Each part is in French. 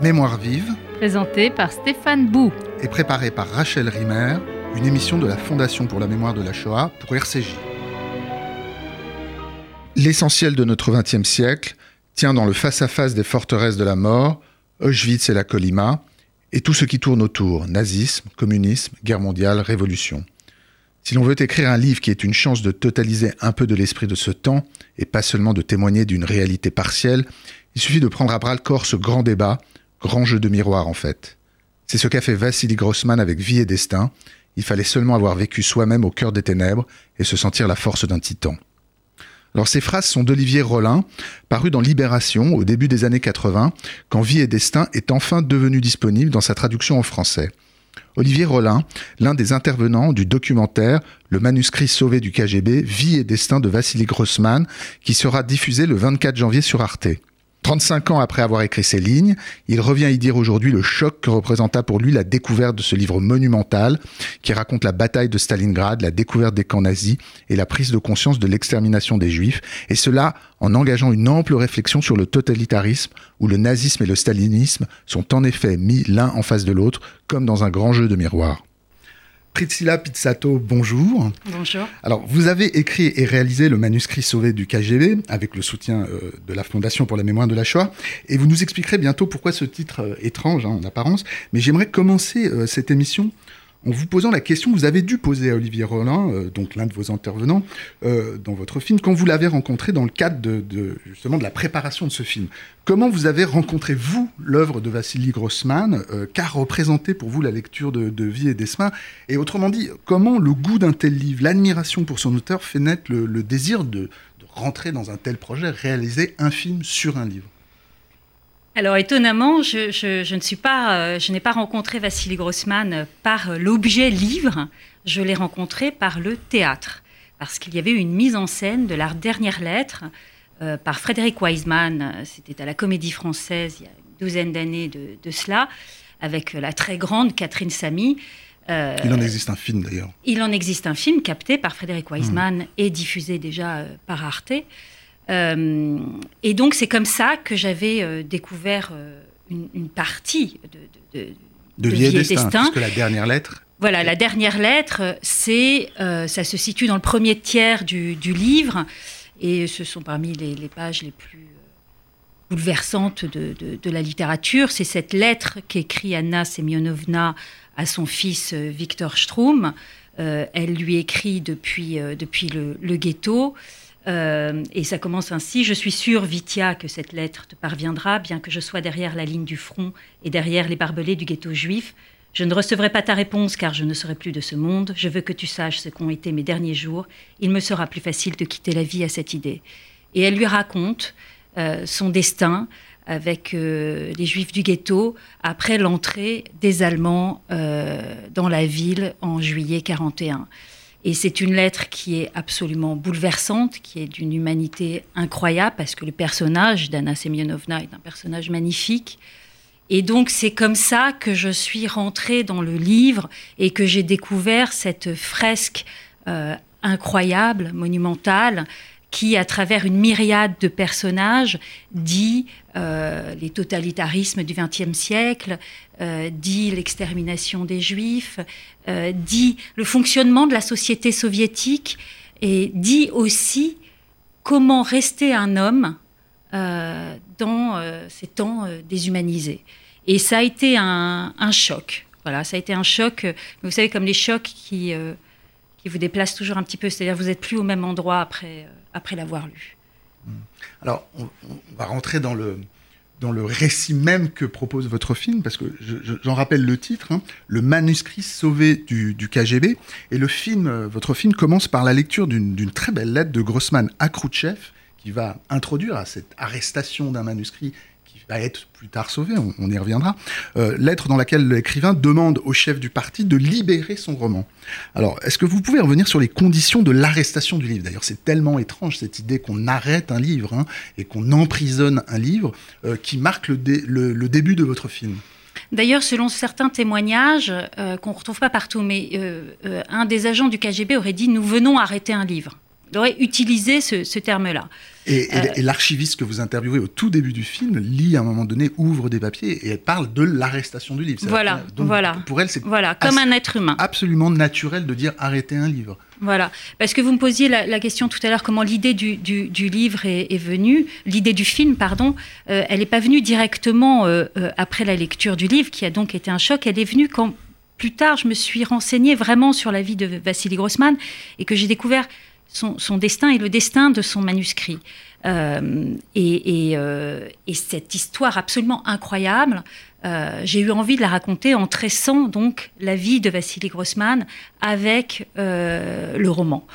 Mémoire vive, Présenté par Stéphane Bou. est préparée par Rachel Rimer, une émission de la Fondation pour la mémoire de la Shoah pour RCJ. L'essentiel de notre XXe siècle tient dans le face-à-face des forteresses de la mort, Auschwitz et la Colima, et tout ce qui tourne autour, nazisme, communisme, guerre mondiale, révolution. Si l'on veut écrire un livre qui est une chance de totaliser un peu de l'esprit de ce temps, et pas seulement de témoigner d'une réalité partielle, il suffit de prendre à bras le corps ce grand débat, grand jeu de miroir en fait. C'est ce qu'a fait Vassili Grossman avec Vie et Destin. Il fallait seulement avoir vécu soi-même au cœur des ténèbres et se sentir la force d'un titan. Alors ces phrases sont d'Olivier Rollin, paru dans Libération au début des années 80, quand Vie et Destin est enfin devenu disponible dans sa traduction en français. Olivier Rollin, l'un des intervenants du documentaire Le manuscrit sauvé du KGB, Vie et Destin de Vassili Grossman, qui sera diffusé le 24 janvier sur Arte. 35 ans après avoir écrit ces lignes, il revient y dire aujourd'hui le choc que représenta pour lui la découverte de ce livre monumental qui raconte la bataille de Stalingrad, la découverte des camps nazis et la prise de conscience de l'extermination des juifs, et cela en engageant une ample réflexion sur le totalitarisme où le nazisme et le stalinisme sont en effet mis l'un en face de l'autre comme dans un grand jeu de miroir. Priscilla Pizzato, bonjour. Bonjour. Alors, vous avez écrit et réalisé le manuscrit sauvé du KGB avec le soutien euh, de la Fondation pour la mémoire de la Shoah. Et vous nous expliquerez bientôt pourquoi ce titre euh, étrange hein, en apparence. Mais j'aimerais commencer euh, cette émission en vous posant la question que vous avez dû poser à Olivier Rollin, euh, donc l'un de vos intervenants, euh, dans votre film, quand vous l'avez rencontré dans le cadre de, justement de la préparation de ce film. Comment vous avez rencontré, vous, l'œuvre de Vassili Grossman euh, Qu'a représenté pour vous la lecture de, Vie et Destin Et autrement dit, comment le goût d'un tel livre, l'admiration pour son auteur, fait naître le, désir de rentrer dans un tel projet, réaliser un film sur un livre? Alors étonnamment, je, je- je ne suis pas, euh, je n'ai pas rencontré Vassili Grossman par euh, l'objet livre. Je l'ai rencontré par le théâtre, parce qu'il y avait une mise en scène de la dernière lettre euh, par Frédéric Wiseman. C'était à la Comédie Française il y a une douzaine d'années de, de cela, avec la très grande Catherine Samy. Euh, Il en existe un film d'ailleurs. Il en existe un film capté par Frédéric Wiseman et diffusé déjà par Arte. Euh, et donc c'est comme ça que j'avais euh, découvert euh, une, une partie de, de, de- De Destin, Destin. puisque la dernière lettre. voilà, la dernière lettre, c'est, ça se situe dans le premier tiers du, du livre, et ce sont parmi les, les pages les plus bouleversantes de, la littérature. C'est cette lettre qu'écrit Anna Semyonovna à son fils Victor Stroum. Euh, elle lui écrit depuis, depuis le, le ghetto. Euh, et ça commence ainsi. Je suis sûre, Vitia, que cette lettre te parviendra, bien que je sois derrière la ligne du front et derrière les barbelés du ghetto juif. Je ne recevrai pas ta réponse car je ne serai plus de ce monde. Je veux que tu saches ce qu'ont été mes derniers jours. Il me sera plus facile de quitter la vie à cette idée. Et elle lui raconte euh, son destin avec euh, les juifs du ghetto après l'entrée des Allemands dans la ville en juillet 41. Et c'est une lettre qui est absolument bouleversante, qui est d'une humanité incroyable, parce que le personnage d'Anna Semyonovna est un personnage magnifique. Et donc c'est comme ça que je suis rentrée dans le livre et que j'ai découvert cette fresque euh, incroyable, monumentale, qui, à travers une myriade de personnages, dit euh, les totalitarismes du XXe siècle, euh, dit l'extermination des Juifs, euh, dit le fonctionnement de la société soviétique et dit aussi comment rester un homme dans ces temps déshumanisés. Et ça a été un, un choc. Voilà, ça a été un choc. Vous savez, comme les chocs qui, qui vous déplacent toujours un petit peu, c'est-à-dire vous n'êtes plus au même endroit après, après l'avoir lu. Alors, on, va rentrer dans le, dans le récit même que propose votre film, parce que je- je- j'en rappelle le titre, hein, Le manuscrit sauvé du, du KGB. Et le film, euh, votre film commence par la lecture d'une très belle lettre de Grossman à Khrouchtchev, qui va introduire à cette arrestation d'un manuscrit être plus tard sauvé, on, y reviendra. Euh, lettre dans laquelle l'écrivain demande au chef du parti de libérer son roman. Alors, est-ce que vous pouvez revenir sur les conditions de l'arrestation du livre? D'ailleurs, c'est tellement étrange cette idée qu'on arrête un livre hein, et qu'on emprisonne un livre euh, qui marque le, dé- le- le début de votre film. D'ailleurs, selon certains témoignages euh, qu'on ne retrouve pas partout, mais un des agents du KGB aurait dit Nous venons arrêter un livre. il aurait utilisé ce, terme-là. Et, l'archiviste que vous interviewez au tout début du film lit à un moment donné, ouvre des papiers et elle parle de l'arrestation du livre. Voilà, voilà. Pour elle, c'est voilà, comme un être humain. Absolument naturel de dire arrêter un livre. Voilà, parce que vous me posiez la, question tout à l'heure comment l'idée du, livre est, venue, l'idée du film, pardon, euh, elle n'est pas venue directement euh, euh, après la lecture du livre, qui a donc été un choc, elle est venue quand plus tard je me suis renseignée vraiment sur la vie de Vassili Grossman et que j'ai découvert son, destin et le destin de son manuscrit. et, cette histoire absolument incroyable euh, j'ai eu envie de la raconter en tressant donc la vie de Vassili Grossman avec euh, le roman.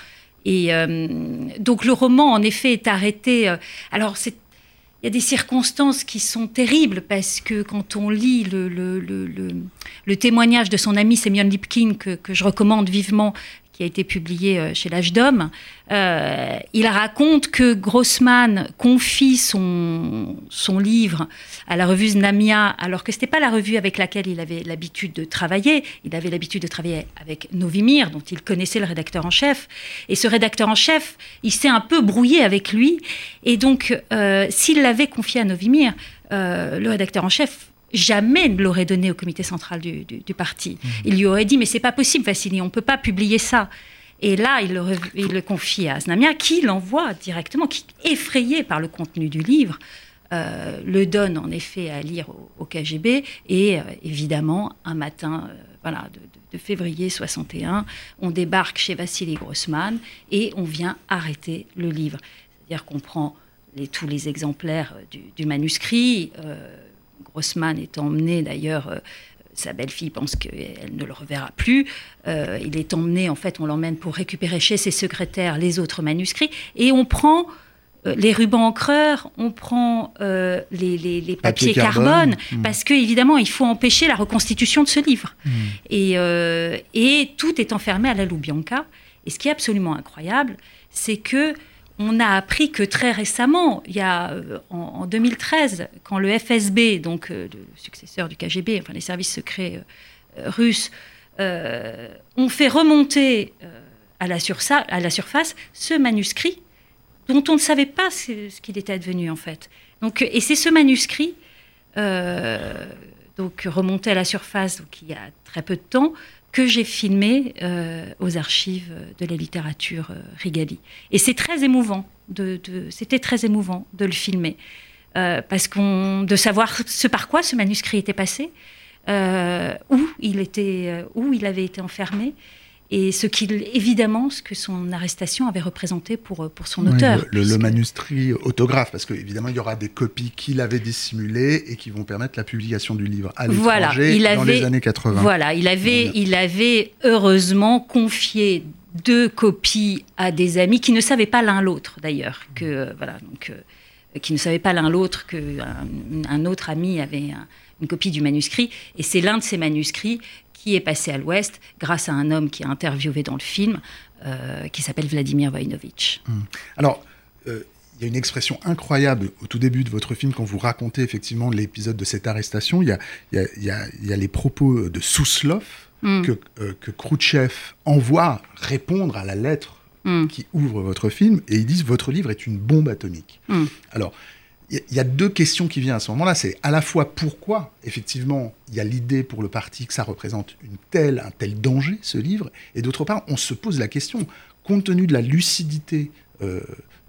Et euh, donc le roman, en effet, est arrêté. alors il y a des circonstances qui sont terribles parce que quand on lit le, témoignage de son ami Semyon Lipkin, que, je recommande vivement, qui a été publié euh, chez l'âge d'homme, euh, il raconte que Grossman confie son, son livre à la revue Znamia, alors que ce n'était pas la revue avec laquelle il avait l'habitude de travailler. Il avait l'habitude de travailler avec Novimir, dont il connaissait le rédacteur en chef. Et ce rédacteur en chef, il s'est un peu brouillé avec lui. Et donc, euh, s'il l'avait confié à Novimir, le rédacteur en chef jamais ne l'aurait donné au comité central du, parti. Mmh. Il lui aurait dit mais c'est pas possible Vassili, on peut pas publier ça. Et là, il le, confie à Znamia, qui l'envoie directement, qui, effrayé par le contenu du livre, euh, le donne en effet à lire au, KGB. Et euh, évidemment, un matin euh, voilà, de, février 61, on débarque chez Vassili Grossman et on vient arrêter le livre. C'est-à-dire qu'on prend les, tous les exemplaires du, du manuscrit Grossman est emmené d'ailleurs. Euh, sa belle-fille pense qu'elle ne le reverra plus. Euh, il est emmené, en fait, on l'emmène pour récupérer chez ses secrétaires les autres manuscrits. Et on prend euh, les rubans encreurs, on prend les, papiers carbone, hmm. parce que évidemment il faut empêcher la reconstitution de ce livre. Hmm. Et, et, tout est enfermé à la Loubianca. Et ce qui est absolument incroyable, c'est que on a appris que très récemment, il y a euh, en, 2013, quand le FSB, donc euh, le successeur du KGB, enfin les services secrets euh, russes, ont fait remonter à la, surface ce manuscrit dont on ne savait pas ce, qu'il était advenu en fait. Donc, et c'est ce manuscrit, donc remonté à la surface, donc il y a très peu de temps, que j'ai filmé euh, aux archives de la littérature euh, Rigali. Et c'est très émouvant, c'était très émouvant de le filmer, euh, parce qu'on, de savoir ce par quoi ce manuscrit était passé, où il était, où il avait été enfermé, et ce qu'il, évidemment, ce que son arrestation avait représenté pour, pour son auteur. Le, manuscrit autographe, parce qu'évidemment, il y aura des copies qu'il avait dissimulées et qui vont permettre la publication du livre à l'étranger voilà, il dans les années 80. Voilà, il avait, il avait heureusement confié deux copies à des amis qui ne savaient pas l'un l'autre, d'ailleurs, que, voilà, donc, euh, qui ne savaient pas l'un l'autre qu'un un autre ami avait une copie du manuscrit, et c'est l'un de ces manuscrits qui est passé à l'Ouest grâce à un homme qui est interviewé dans le film, euh, qui s'appelle Vladimir Voinovitch. Hum. Alors, euh, il y a une expression incroyable au tout début de votre film quand vous racontez effectivement l'épisode de cette arrestation. Il y a, il y a, il y a les propos de Souslov hum. que, euh, que Khrouchtchev envoie répondre à la lettre hum. qui ouvre votre film et ils disent votre livre est une bombe atomique. Alors, il y a deux questions qui viennent à ce moment-là. C'est à la fois pourquoi, effectivement, il y a l'idée pour le parti que ça représente une telle, un tel danger, ce livre, et d'autre part, on se pose la question, compte tenu de la lucidité euh,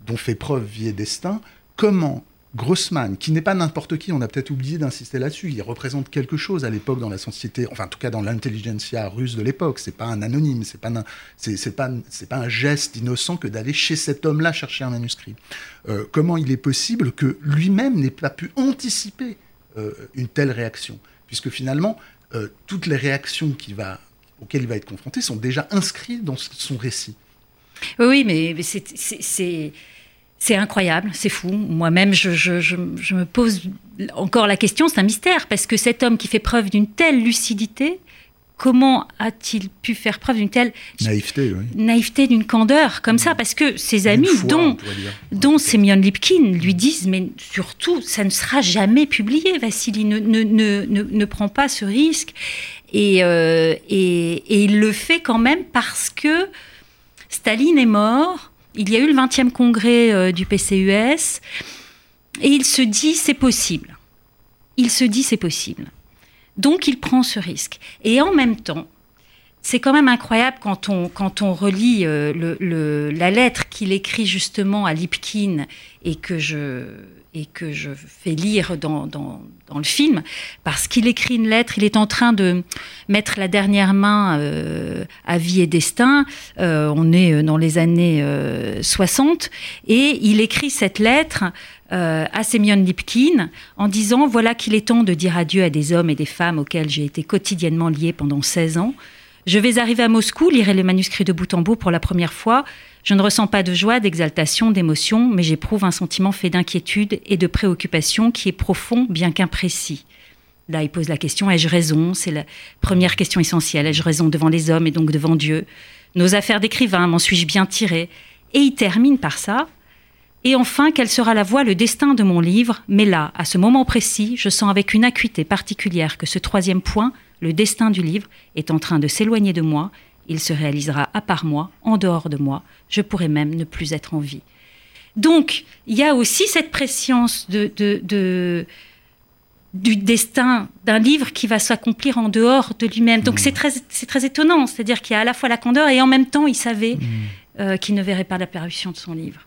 dont fait preuve Vie Destin, comment Grossman, qui n'est pas n'importe qui, on a peut-être oublié d'insister là-dessus, il représente quelque chose à l'époque dans la société, enfin en tout cas dans l'intelligentsia russe de l'époque, c'est pas un anonyme, c'est pas, pas, pas un geste innocent que d'aller chez cet homme-là chercher un manuscrit. Euh, comment il est possible que lui-même n'ait pas pu anticiper euh, une telle réaction? Puisque finalement, euh, toutes les réactions auxquelles il va être confronté sont déjà inscrites dans son récit. Oui, mais c'est c'est incroyable, c'est fou. Moi-même, je, me pose encore la question, c'est un mystère, parce que cet homme qui fait preuve d'une telle lucidité, comment a-t-il pu faire preuve d'une telle naïveté, naïveté d'une candeur comme ça? Parce que ses amis, dont, dont Semyon Lipkin, lui disent, mais surtout, ça ne sera jamais publié, Vassili, ne, ne, ne, ne, prend pas ce risque. Et, euh, et, et il le fait quand même parce que Staline est mort il y a eu le 20e congrès du PCUS, et il se dit c'est possible. Il se dit c'est possible. Donc il prend ce risque. Et en même temps, c'est quand même incroyable quand on, quand relit le, la lettre qu'il écrit justement à Lipkin et que je, et que je fais lire dans, dans, le film, parce qu'il écrit une lettre, il est en train de mettre la dernière main euh, à vie et destin, euh, on est euh, dans les années 60, et il écrit cette lettre à Semyon Lipkin en disant, voilà qu'il est temps de dire adieu à des hommes et des femmes auxquels j'ai été quotidiennement lié pendant 16 ans. Je vais arriver à Moscou, lire les manuscrits de bout en bout pour la première fois, je ne ressens pas de joie, d'exaltation, d'émotion, mais j'éprouve un sentiment fait d'inquiétude et de préoccupation qui est profond, bien qu'imprécis. Là, il pose la question ai-je raison? C'est la première question essentielle. Ai-je raison devant les hommes et donc devant Dieu? Nos affaires d'écrivain, m'en suis-je bien tiré Et il termine par ça. Et enfin, quelle sera la voie, le destin de mon livre? Mais là, à ce moment précis, je sens avec une acuité particulière que ce troisième point, le destin du livre, est en train de s'éloigner de moi il se réalisera à part moi, en dehors de moi, je pourrais même ne plus être en vie. Donc, il y a aussi cette préscience de, du destin d'un livre qui va s'accomplir en dehors de lui-même. Donc, c'est très, très étonnant, c'est-à-dire qu'il y a à la fois la candeur et en même temps, il savait mmh. euh, qu'il ne verrait pas l'apparition de son livre.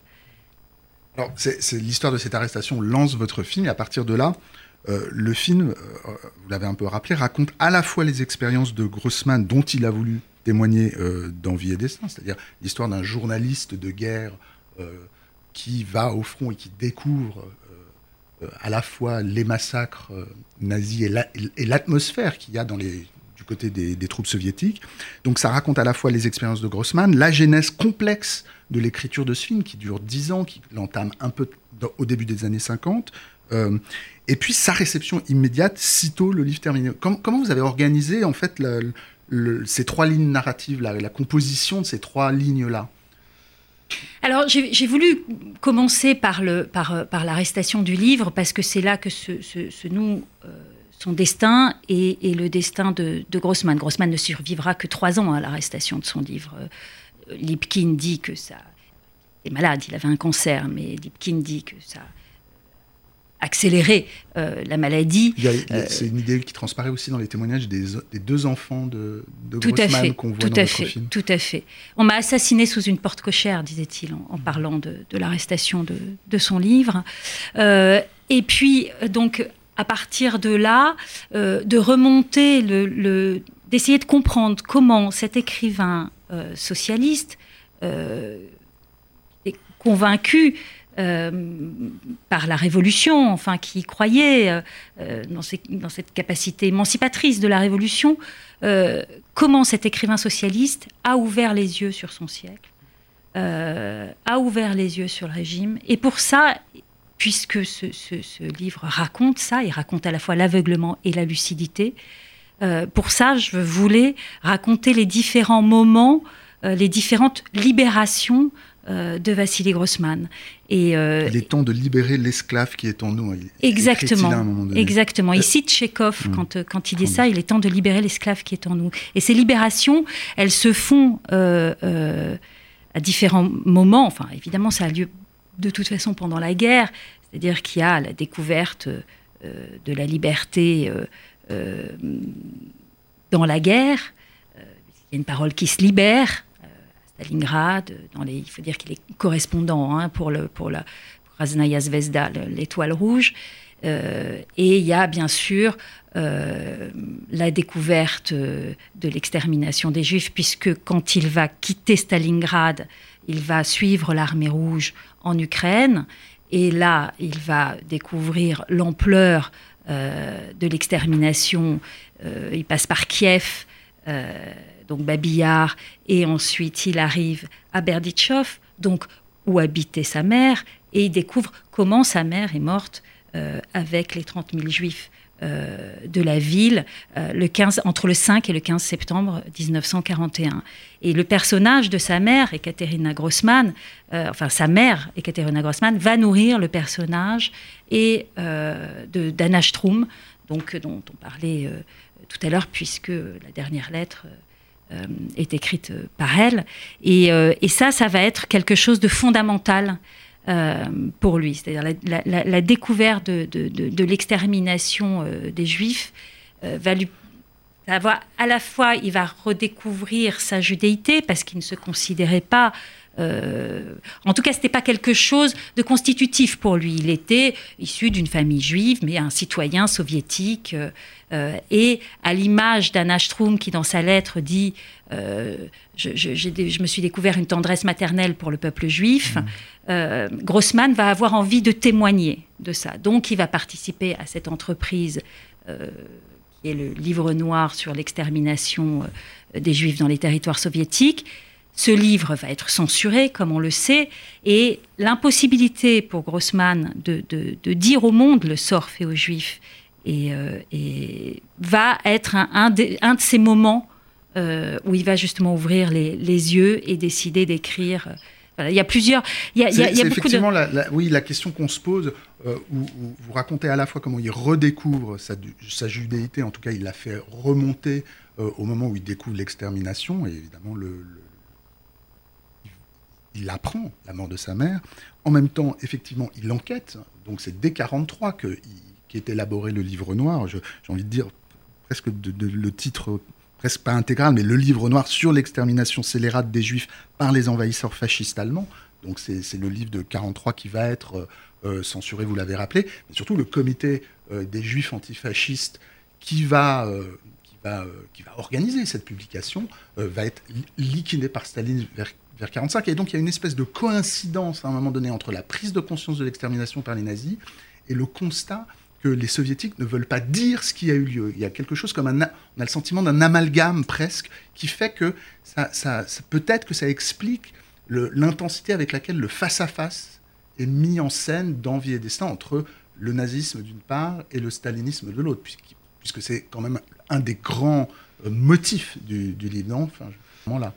Alors, c'est l'histoire de cette arrestation lance votre film, et à partir de là, euh, le film, euh, vous l'avez un peu rappelé, raconte à la fois les expériences de Grossman dont il a voulu témoigner euh, d'envie et destin, c'est-à-dire l'histoire d'un journaliste de guerre euh, qui va au front et qui découvre euh, à la fois les massacres nazis et l'atmosphère qu'il y a du côté des, troupes soviétiques. Donc ça raconte à la fois les expériences de Grossman, la genèse complexe de l'écriture de ce film qui dure dix ans, qui l'entame un peu au début des années 50. et puis sa réception immédiate, sitôt le livre terminé. comment vous avez organisé en fait la, ces trois lignes narratives, la, la composition de ces trois lignes-là alors j'ai voulu commencer par, le, par, l'arrestation du livre parce que c'est là que se, se, noue euh, son destin et, le destin de, de, Grossman. Grossman ne survivra que trois ans à l'arrestation de son livre. Euh, Lipkin dit que ça... Il est malade, il avait un cancer, mais Lipkin dit que ça accélérer euh, la maladie. Euh, c'est une idée qui transparaît aussi dans les témoignages des, deux enfants de, de Grossman qu'on voit tout dans à fait, film. Tout à fait. On m'a assassiné sous une porte cochère, disait-il, en, parlant de, l'arrestation de, son livre. Euh, et puis, donc, à partir de là, de remonter, le, d'essayer de comprendre comment cet écrivain socialiste est convaincu euh, par la Révolution, enfin qui croyait euh, euh, dans, cette capacité émancipatrice de la Révolution, comment cet écrivain socialiste a ouvert les yeux sur son siècle, a ouvert les yeux sur le régime. Et pour ça, puisque ce, ce livre raconte ça, il raconte à la fois l'aveuglement et la lucidité, pour ça, je voulais raconter les différents moments, les différentes libérations euh, de Vassili Grossman. Et, euh, il est temps de libérer l'esclave qui est en nous. exactement. Exactement. Il cite Chekhov hmm. quand, euh, quand il dit ça, il est temps de libérer l'esclave qui est en nous. Et ces libérations, elles se font à différents moments. Enfin, évidemment, ça a lieu de toute façon pendant la guerre. C'est-à-dire qu'il y a la découverte de la liberté dans la guerre. Il y a une parole qui se libère Stalingrad. Les, il faut dire qu'il est correspondant hein, pour, le, pour la Krasnaya Zvezda, l'étoile rouge. Euh, et il y a bien sûr euh, la découverte euh, de l'extermination des Juifs, puisque quand il va quitter Stalingrad, il va suivre l'armée rouge en Ukraine. Et là, il va découvrir l'ampleur de l'extermination. il passe par Kiev donc Babillard, et ensuite il arrive à Berditchov, donc où habitait sa mère, et il découvre comment sa mère est morte euh, avec les 30 000 juifs euh, de la ville euh, le 15, entre le 5 et le 15 septembre 1941. Et le personnage de sa mère, Ekaterina Grossman, enfin sa mère, Ekaterina Grossman, va nourrir le personnage et de d'Anna Strum, donc, dont on parlait tout à l'heure, puisque la dernière lettre est écrite par elle. Et, et, ça, ça va être quelque chose de fondamental pour lui. C'est-à-dire la, découverte de, de, l'extermination des Juifs va lui à la fois, il va redécouvrir sa judéité parce qu'il ne se considérait pas euh, en tout cas, ce n'était pas quelque chose de constitutif pour lui. Il était issu d'une famille juive, mais un citoyen soviétique. Euh, euh, et à l'image d'Anna Strum, qui dans sa lettre dit je, me suis découvert une tendresse maternelle pour le peuple juif. Mmh. Grossman va avoir envie de témoigner de ça. Donc, il va participer à cette entreprise qui est le livre noir sur l'extermination des juifs dans les territoires soviétiques. Ce livre va être censuré, comme on le sait, et l'impossibilité pour Grossman de, dire au monde le sort fait aux Juifs et, euh, va être un, de, ces moments euh, où il va justement ouvrir les, yeux et décider d'écrire. il y a plusieurs. Il y a, effectivement la, oui, la question qu'on se pose, euh, où, vous racontez à la fois comment il redécouvre sa, sa judéité, en tout cas il l'a fait remonter au moment où il découvre l'extermination, et évidemment le il apprend la mort de sa mère. En même temps, effectivement, il enquête. Donc c'est dès 1943 qu'est élaboré le livre noir. J'ai envie de dire presque le titre presque pas intégral, mais le livre noir sur l'extermination scélérate des Juifs par les envahisseurs fascistes allemands. Donc c'est le livre de 43 qui va être euh, euh, censuré, vous l'avez rappelé, mais surtout le comité euh, des Juifs antifascistes qui va organiser cette publication va être liquidé par Staline vers vers 45. Et donc il y a une espèce de coïncidence à un moment donné entre la prise de conscience de l'extermination par les nazis et le constat que les soviétiques ne veulent pas dire ce qui a eu lieu. Il y a quelque chose comme un, on a le sentiment d'un amalgame presque qui fait que ça, peut-être que ça explique l'intensité avec laquelle le face-à-face est mis en scène d'envie et destin entre le nazisme d'une part et le stalinisme de l'autre, puisque, c'est quand même un des grands euh, motifs du, livre. Enfin, là.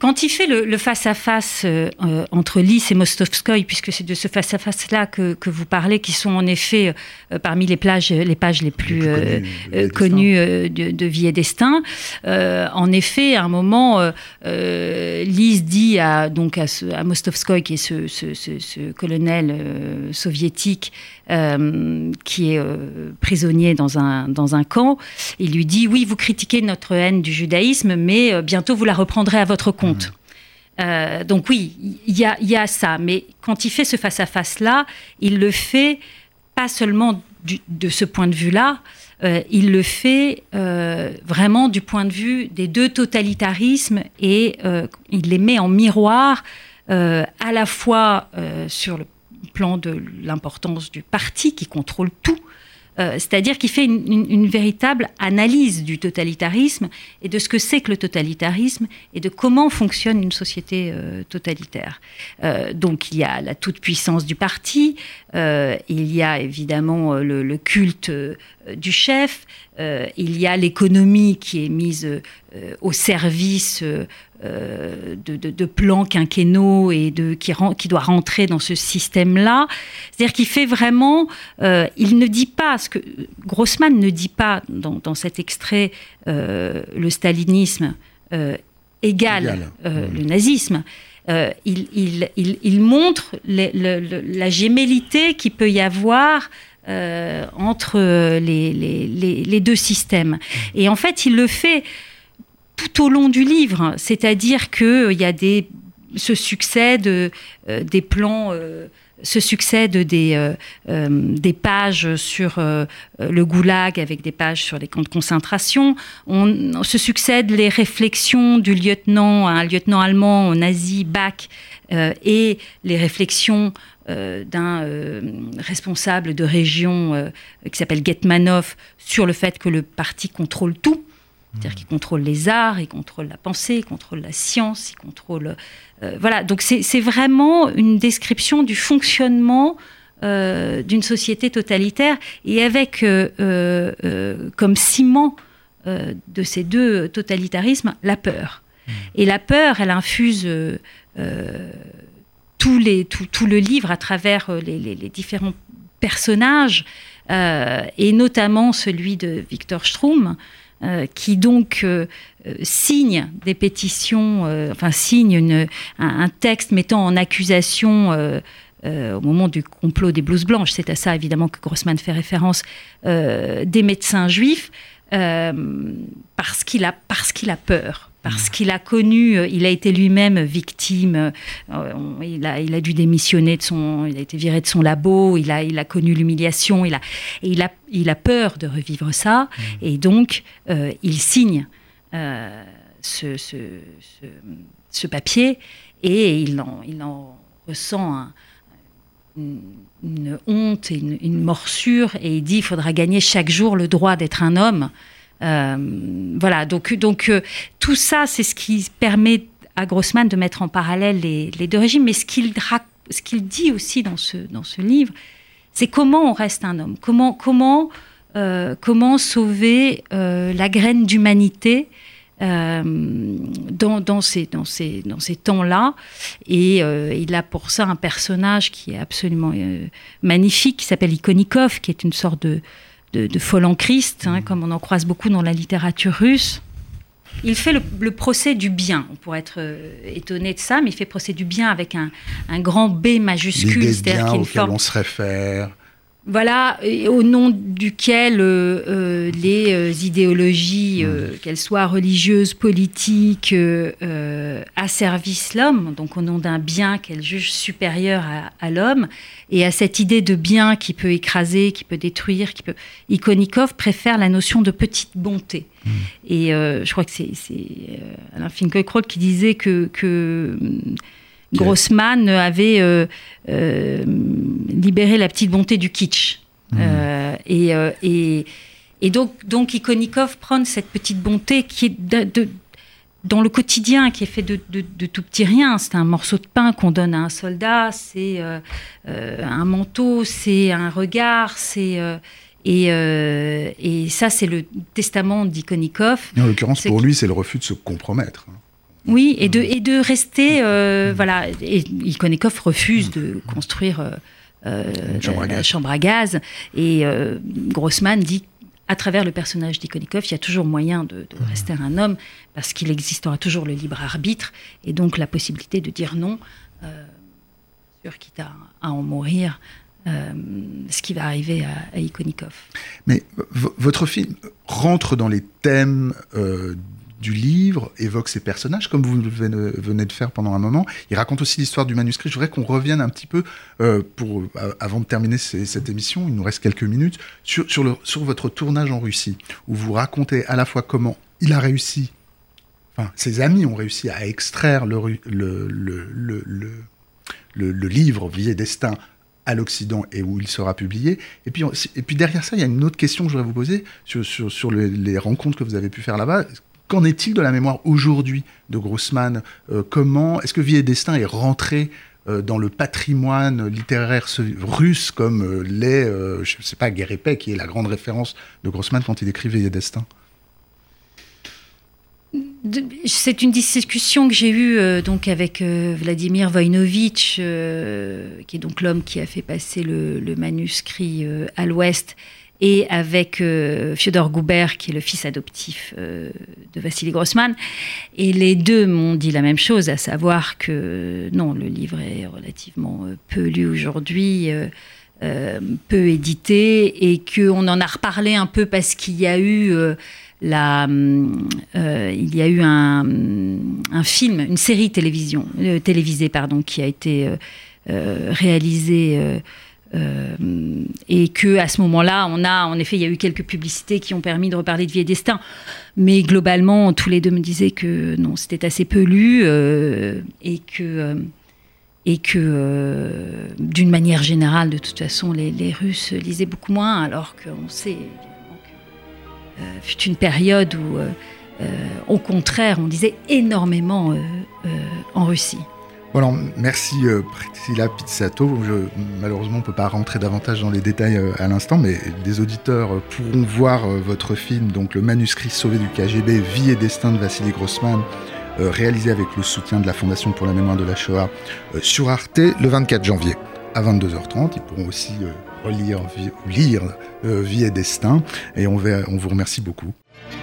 Quand il fait le face-à-face euh, euh, entre Lys et Mostovskoy, puisque c'est de ce face-à-face-là que, vous parlez, qui sont en effet euh, parmi les, plages, les pages les plus, connues, de, Vie et Destin, en effet, à un moment, Lys dit à, donc à, à Mostovskoy, qui est ce, ce colonel soviétique, qui est prisonnier dans un, dans un camp, il lui dit, oui, vous critiquez notre haine du judaïsme, mais bientôt vous la reprendrez à votre compte. Euh, donc oui, il y, y a, ça. Mais quand il fait ce face-à-face-là, il le fait pas seulement de ce point de vue-là, euh, il le fait euh, vraiment du point de vue des deux totalitarismes et il les met en miroir à la fois sur le plan de l'importance du parti qui contrôle tout, euh, c'est-à-dire qu'il fait une, véritable analyse du totalitarisme et de ce que c'est que le totalitarisme et de comment fonctionne une société euh, totalitaire. Euh, donc il y a la toute-puissance du parti, il y a évidemment le culte du chef, il y a l'économie qui est mise au service euh, de, plans quinquennaux et de, qui, qui doit rentrer dans ce système-là. C'est-à-dire qu'il fait vraiment, euh, il ne dit pas, ce que Grossman ne dit pas dans, cet extrait, euh, le stalinisme égale, le nazisme. Il, il, montre la gémellité qui peut y avoir entre les, les, deux systèmes. Et en fait, il le fait tout au long du livre. C'est-à-dire qu'il euh, y a des, se succèdent euh, des plans, euh, se succèdent des, des pages sur le goulag avec des pages sur les camps de concentration. On, se succèdent les réflexions du lieutenant, un lieutenant allemand nazi, Bach, et les réflexions d'un responsable de région qui s'appelle Getmanov sur le fait que le parti contrôle tout. C'est-à-dire qu'il contrôle les arts, il contrôle la pensée, il contrôle la science, il contrôle... Euh, voilà, donc c'est vraiment une description du fonctionnement euh, d'une société totalitaire et avec euh, comme ciment de ces deux totalitarismes la peur. Mmh. Et la peur, elle infuse tout, les, tout, le livre à travers les, les différents personnages, et notamment celui de Victor Strum, qui donc signe des pétitions, enfin signe un, texte mettant en accusation au moment du complot des blouses blanches, c'est à ça évidemment que Grossman fait référence, des médecins juifs, parce qu'il a, parce qu'il a peur parce qu'il a connu, euh, il a été lui-même victime, euh, il, a, il a dû démissionner de son, il a été viré de son labo, il a, il a connu l'humiliation, il a, et il a, il a peur de revivre ça, mmh. et donc euh, il signe ce, ce, ce, papier et il en, il en ressent une, honte et une, une, morsure, et il dit il faudra gagner chaque jour le droit d'être un homme. Euh, voilà, donc, donc euh, tout ça, c'est ce qui permet à Grossman de mettre en parallèle les, deux régimes. Mais ce qu'il dit aussi dans ce, dans ce livre, c'est comment on reste un homme, comment, comment, euh, comment sauver la graine d'humanité dans, dans, ces, dans ces, dans ces temps-là. Et il a pour ça un personnage qui est absolument magnifique, qui s'appelle Ikonikov, qui est une sorte de, de, folle en Christ, hein, comme on en croise beaucoup dans la littérature russe. Il fait le, procès du bien. On pourrait être euh, étonné de ça, mais il fait procès du bien avec un, grand B majuscule. L'idée bien auquel on se réfère. Voilà, au nom duquel euh, euh, les euh, idéologies, hmm. qu'elles soient religieuses, politiques, asservissent l'homme, donc au nom d'un bien qu'elle juge supérieur à, l'homme, et à cette idée de bien qui peut écraser, qui peut détruire, qui peut... Ikonikov préfère la notion de petite bonté. Hmm. Et je crois que c'est Alain Finkielkraut qui disait que... que Grossman avait euh, euh, libéré la petite bonté du kitsch. Mmh. Euh, et, et, donc, donc Ikonikov prend cette petite bonté qui est de, dans le quotidien, qui est fait de, de, tout petits rien. C'est un morceau de pain qu'on donne à un soldat, c'est un manteau, c'est un regard, c'est... Et, et, ça, c'est le testament d'Ikonikov. En l'occurrence, pour lui, c'est le refus de se compromettre. Oui, et de, et de rester. Euh, voilà. Et Ikonikov refuse de construire euh, euh la chambre à gaz. Et euh, Grossman dit à travers le personnage d'Ikonikov, il y a toujours moyen de, de rester un homme parce qu'il existera toujours le libre arbitre et donc la possibilité de dire non, sur quitte à, à, en mourir. ce qui va arriver à, à Ikonikov. Mais votre film rentre dans les thèmes du livre évoque ses personnages, comme vous venez de faire pendant un moment. Il raconte aussi l'histoire du manuscrit. Je voudrais qu'on revienne un petit peu, euh, pour, euh, avant de terminer cette émission, il nous reste quelques minutes, sur, sur, le, sur votre tournage en Russie, où vous racontez à la fois comment il a réussi, enfin, ses amis ont réussi à extraire le, le, le, le livre Vie et Destin à l'Occident et où il sera publié. Et puis, et puis derrière ça, il y a une autre question que je voudrais vous poser sur, sur, sur les rencontres que vous avez pu faire là-bas. Qu'en est-il de la mémoire aujourd'hui de Grossman euh, Comment est-ce que Vie et Destin est rentré euh, dans le patrimoine littéraire russe comme euh, l'est, je ne sais pas, Guérépé, qui est la grande référence de Grossman quand il écrit Vie et Destin? C'est une discussion que j'ai eue donc avec Vladimir Voinovitch, qui est donc l'homme qui a fait passer le manuscrit à l'Ouest et avec euh, Fyodor Gouber, qui est le fils adoptif euh, de Vassili Grossman. Et les deux m'ont dit la même chose, à savoir que non, le livre est relativement euh, peu lu aujourd'hui, peu édité, et qu'on en a reparlé un peu parce qu'il y a eu la, il y a eu un, un, film, une série télévision, télévisée pardon, qui a été réalisée euh, et que à ce moment-là, on a, en effet, il y a eu quelques publicités qui ont permis de reparler de vie et destin, mais globalement, tous les deux me disaient que non, c'était assez peu lu euh, et que euh, et que d'une manière générale, de toute façon, les, Russes lisaient beaucoup moins, alors qu'on sait que fut une période où, au contraire, on lisait énormément en Russie. Voilà, merci euh, Priscilla Pizzato. malheureusement, on ne peut pas rentrer davantage dans les détails euh, à l'instant, mais des auditeurs euh, pourront voir votre film, donc le manuscrit sauvé du KGB, Vie et destin de Vassili Grossman, réalisé avec le soutien de la Fondation pour la mémoire de la Shoah, sur Arte le 24 janvier à 22h30. Ils pourront aussi relire, lire Vie et destin. Et on, on vous remercie beaucoup.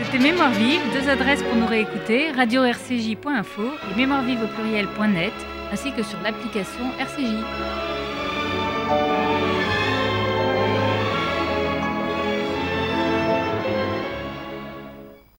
C'était Mémoire vive, deux adresses pour nous réécouter, radio-rcj.info et mémoirevive au pluriel.net, ainsi que sur l'application RCJ.